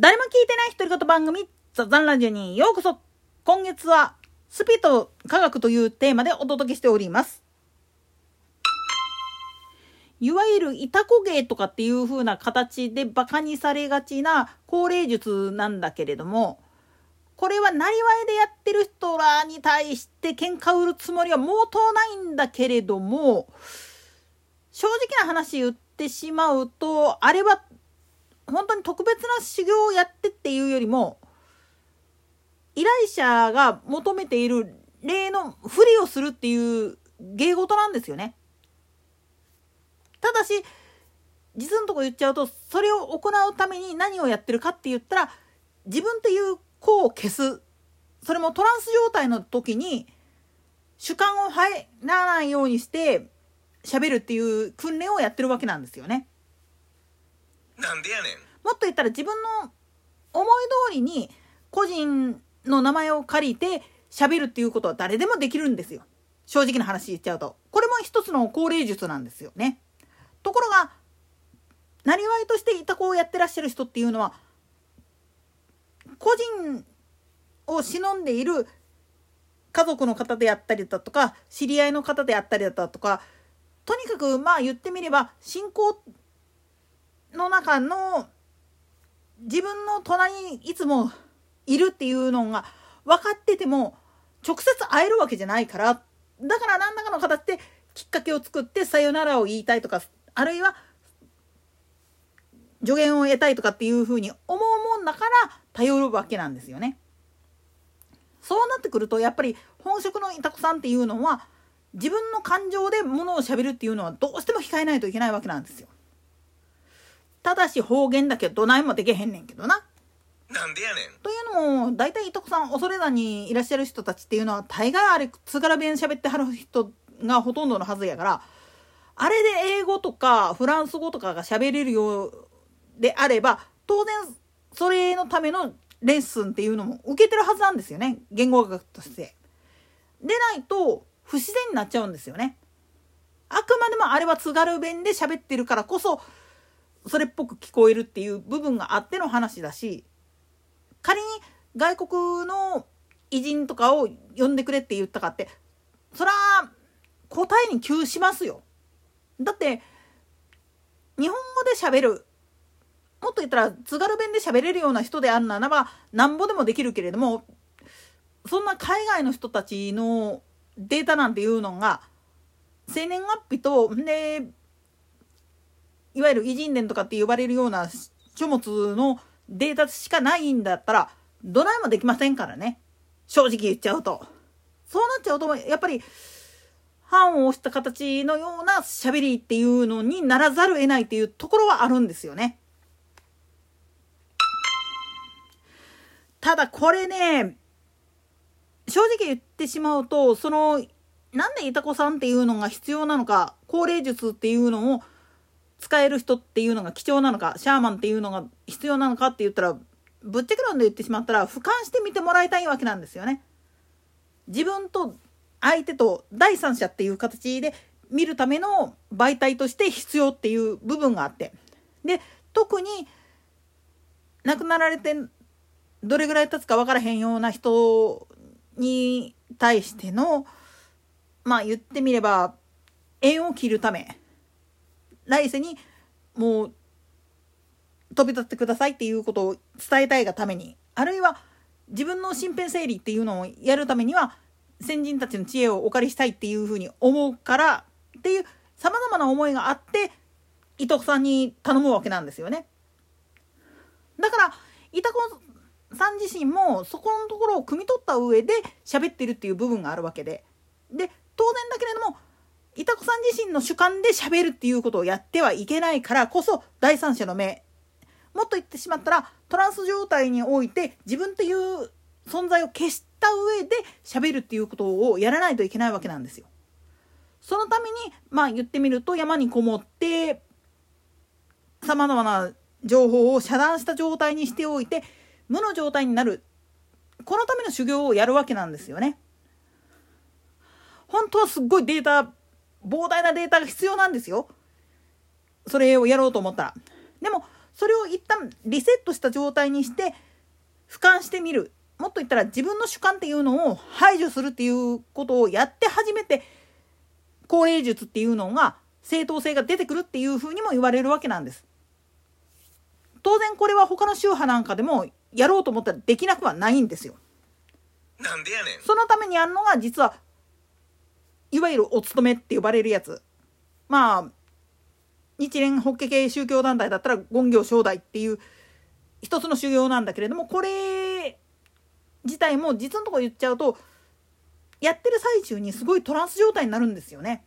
誰も聞いてない独り言番組、ザザンラジオにようこそ。今月は、スピと科学というテーマでお届けしております。いわゆるいたこ芸とかっていう風な形で馬鹿にされがちな高齢術なんだけれども、これはなりわいでやってる人らに対して喧嘩売るつもりは毛頭ないんだけれども、正直な話言ってしまうと、あれは本当に特別な修行をやってっていうよりも依頼者が求めている例のふりをするっていう芸事なんですよね。ただし実のとこ言っちゃうとそれを行うために何をやってるかって言ったら自分っていう子を消すそれもトランス状態の時に主観を入らないようにして喋るっていう訓練をやってるわけなんですよね。なんでやねん。もっと言ったら自分の思い通りに個人の名前を借りて喋るっていうことは誰でもできるんですよ。正直な話言っちゃうと。これも一つの高齢術なんですよね。ところがなりわいとしていた子をやってらっしゃる人っていうのは個人を忍んでいる家族の方であったりだとか知り合いの方であったりだとかとにかくまあ言ってみれば信仰の中の自分の隣にいつもいるっていうのが分かってても直接会えるわけじゃないからだから何らかの形できっかけを作ってさよならを言いたいとかあるいは助言を得たいとかっていうふうに思うもんだから頼るわけなんですよね。そうなってくるとやっぱり本職のいた子さんっていうのは自分の感情でものをしゃべるっていうのはどうしても控えないといけないわけなんですよ。ただし方言だけどないもできへんねんけどな。なんでやねん。というのも大体いとこさん恐山にいらっしゃる人たちっていうのは大概あれ津軽弁喋ってはる人がほとんどのはずやからあれで英語とかフランス語とかが喋れるようであれば当然それのためのレッスンっていうのも受けてるはずなんですよね言語学として。でないと不自然になっちゃうんですよね。あくまでもあれは津軽弁で喋ってるからこそそれっぽく聞こえるっていう部分があっての話だし仮に外国の偉人とかを呼んでくれって言ったかってそら答えに窮しますよ。だって日本語で喋るもっと言ったら津軽弁で喋れるような人であるならばなんぼでもできるけれどもそんな海外の人たちのデータなんていうのが生年月日とでいわゆる偉人伝とかって呼ばれるような書物のデータしかないんだったらどないもできませんからね正直言っちゃうとそうなっちゃうとやっぱり判を押した形のような喋りっていうのにならざるを得ないっていうところはあるんですよね。ただこれね正直言ってしまうとそのなんでいたこさんっていうのが必要なのか高齢術っていうのを使える人っていうのが貴重なのかシャーマンっていうのが必要なのかって言ったらぶっちゃけ論で言ってしまったら俯瞰して見てもらいたいわけなんですよね。自分と相手と第三者っていう形で見るための媒体として必要っていう部分があってで特に亡くなられてどれぐらい経つか分からへんような人に対してのまあ言ってみれば縁を切るため来世にもう飛び立ってくださいっていうことを伝えたいがためにあるいは自分の身辺整理っていうのをやるためには先人たちの知恵をお借りしたいっていうふうに思うからっていうさまざまな思いがあって伊藤さんに頼むわけなんですよね。だから伊藤さん自身もそこのところを汲み取った上で喋ってるっていう部分があるわけでで当然だけれどもいたこさん自身の主観で喋るっていうことをやってはいけないからこそ第三者の目もっと言ってしまったらトランス状態において自分という存在を消した上で喋るっていうことをやらないといけないわけなんですよ。そのためにまあ言ってみると山にこもってさまざまな情報を遮断した状態にしておいて無の状態になるこのための修行をやるわけなんですよね。本当はすっごいデータ膨大なデータが必要なんですよ。それをやろうと思ったら。でもそれを一旦リセットした状態にして俯瞰してみるもっと言ったら自分の主観っていうのを排除するっていうことをやって初めて高齢術っていうのが正当性が出てくるっていうふうにも言われるわけなんです。当然これは他の宗派なんかでもやろうと思ったらできなくはないんですよ。なんでやねんそのためにやるのが実はいわゆるお勤めって呼ばれるやつ。まあ日蓮法華系宗教団体だったら権行正代っていう一つの修行なんだけれどもこれ自体も実のとこ言っちゃうとやってる最中にすごいトランス状態になるんですよね。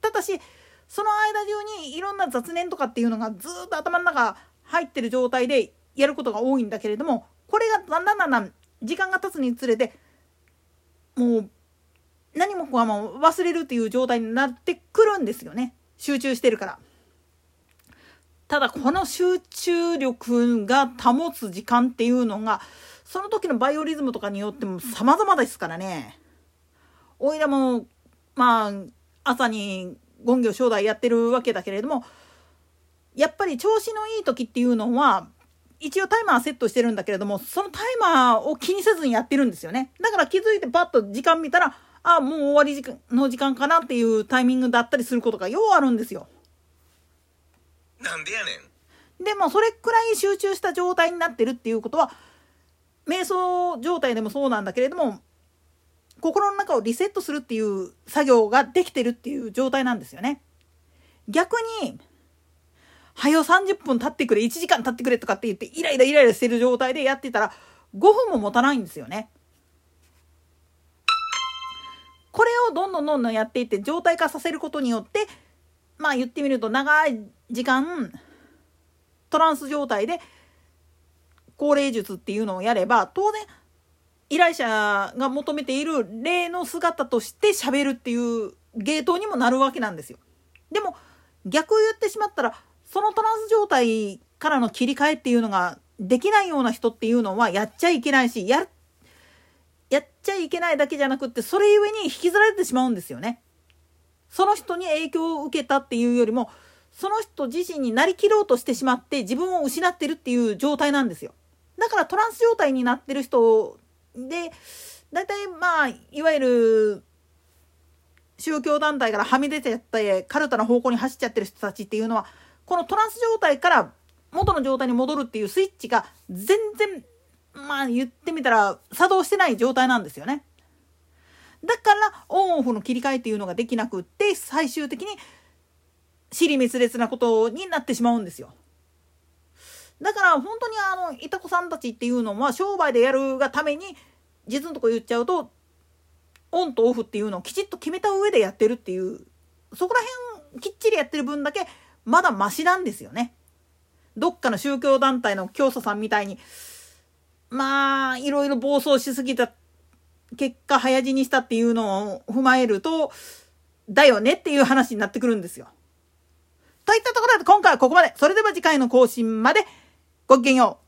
ただしその間中にいろんな雑念とかっていうのがずっと頭の中入ってる状態でやることが多いんだけれどもこれがだんだんだんだん時間が経つにつれてもう何もかも忘れるっていう状態になってくるんですよね集中してるから。ただこの集中力が保つ時間っていうのがその時のバイオリズムとかによっても様々ですからね。おいらもまあ朝に権行正代やってるわけだけれどもやっぱり調子のいい時っていうのは一応タイマーセットしてるんだけれどもそのタイマーを気にせずにやってるんですよねだから気づいてパッと時間見たらあもう終わり時間の時間かなっていうタイミングだったりすることがようあるんですよなんでやねんでもそれくらい集中した状態になってるっていうことは瞑想状態でもそうなんだけれども心の中をリセットするっていう作業ができてるっていう状態なんですよね。逆に、はよ30分経ってくれ、1時間経ってくれとかって言ってイライライライラしてる状態でやってたら5分も持たないんですよね。これをどんどんどんどんやっていって状態化させることによってまあ言ってみると長い時間トランス状態で高齢術っていうのをやれば当然依頼者が求めている例の姿として喋るっていうゲートにもなるわけなんですよ。でも逆を言ってしまったらそのトランス状態からの切り替えっていうのができないような人っていうのはやっちゃいけないしややっちゃいけないだけじゃなくってそれゆえに引きずられてしまうんですよね。その人に影響を受けたっていうよりもその人自身になりきろうとしてしまって自分を失ってるっていう状態なんですよ。だからトランス状態になってる人で大体まあいわゆる宗教団体からはみ出てってカルタの方向に走っちゃってる人たちっていうのはこのトランス状態から元の状態に戻るっていうスイッチが全然まあ言ってみたら作動してない状態なんですよね。だからオンオフの切り替えっていうのができなくって最終的に尻滅裂なことになってしまうんですよ。だから本当にあのいた子さんたちっていうのは商売でやるがために実のとこ言っちゃうとオンとオフっていうのをきちっと決めた上でやってるっていうそこら辺きっちりやってる分だけまだマシなんですよね。どっかの宗教団体の教祖さんみたいにまあいろいろ暴走しすぎた結果早死にしたっていうのを踏まえるとだよねっていう話になってくるんですよ。といったところで今回はここまで。それでは次回の更新まで。ごきげんよう。